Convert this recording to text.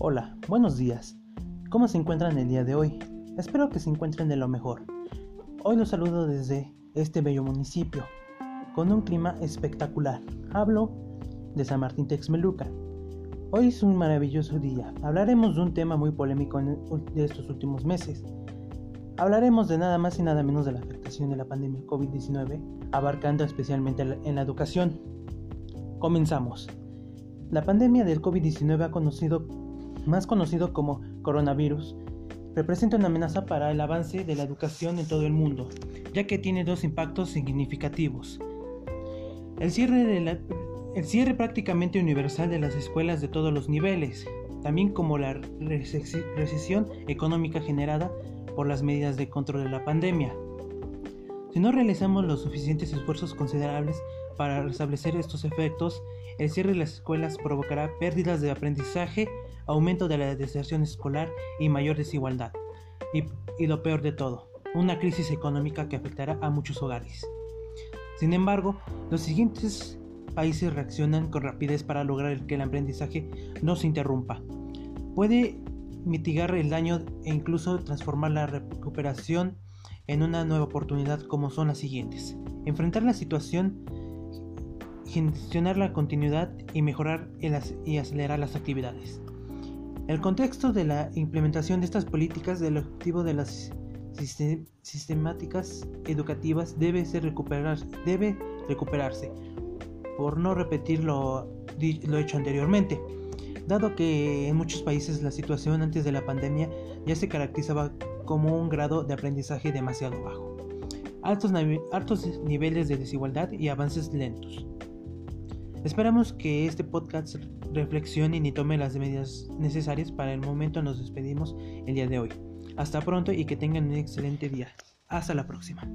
Hola, buenos días. ¿Cómo se encuentran el día de hoy? Espero que se encuentren de lo mejor. Hoy los saludo desde este bello municipio, con un clima espectacular. Hablo de San Martín Texmeluca. Hoy es un maravilloso día. Hablaremos de un tema muy polémico de estos últimos meses. Hablaremos de nada más y nada menos de la afectación de la pandemia COVID-19, abarcando especialmente en la educación. Comenzamos. La pandemia del COVID-19 ha conocido más conocido como coronavirus, representa una amenaza para el avance de la educación en todo el mundo, ya que tiene dos impactos significativos. El cierre, prácticamente universal de las escuelas de todos los niveles, también como la recesión económica generada por las medidas de control de la pandemia. Si no realizamos los suficientes esfuerzos considerables para restablecer estos efectos, el cierre de las escuelas provocará pérdidas de aprendizaje, aumento de la deserción escolar y mayor desigualdad. Y, lo peor de todo, una crisis económica que afectará a muchos hogares. Sin embargo, los siguientes países reaccionan con rapidez para lograr que el aprendizaje no se interrumpa. Puede mitigar el daño e incluso transformar la recuperación en una nueva oportunidad como son las siguientes. Enfrentar la situación gestionar la continuidad y mejorar y acelerar las actividades. El contexto de la implementación de estas políticas del objetivo de las sistemáticas educativas debe, ser recuperar, debe recuperarse, por no repetir lo, lo hecho anteriormente, dado que en muchos países la situación antes de la pandemia ya se caracterizaba como un grado de aprendizaje demasiado bajo, altos, altos niveles de desigualdad y avances lentos. Esperamos que este podcast reflexione y tome las medidas necesarias. Para el momento nos despedimos el día de hoy. Hasta pronto y que tengan un excelente día. Hasta la próxima.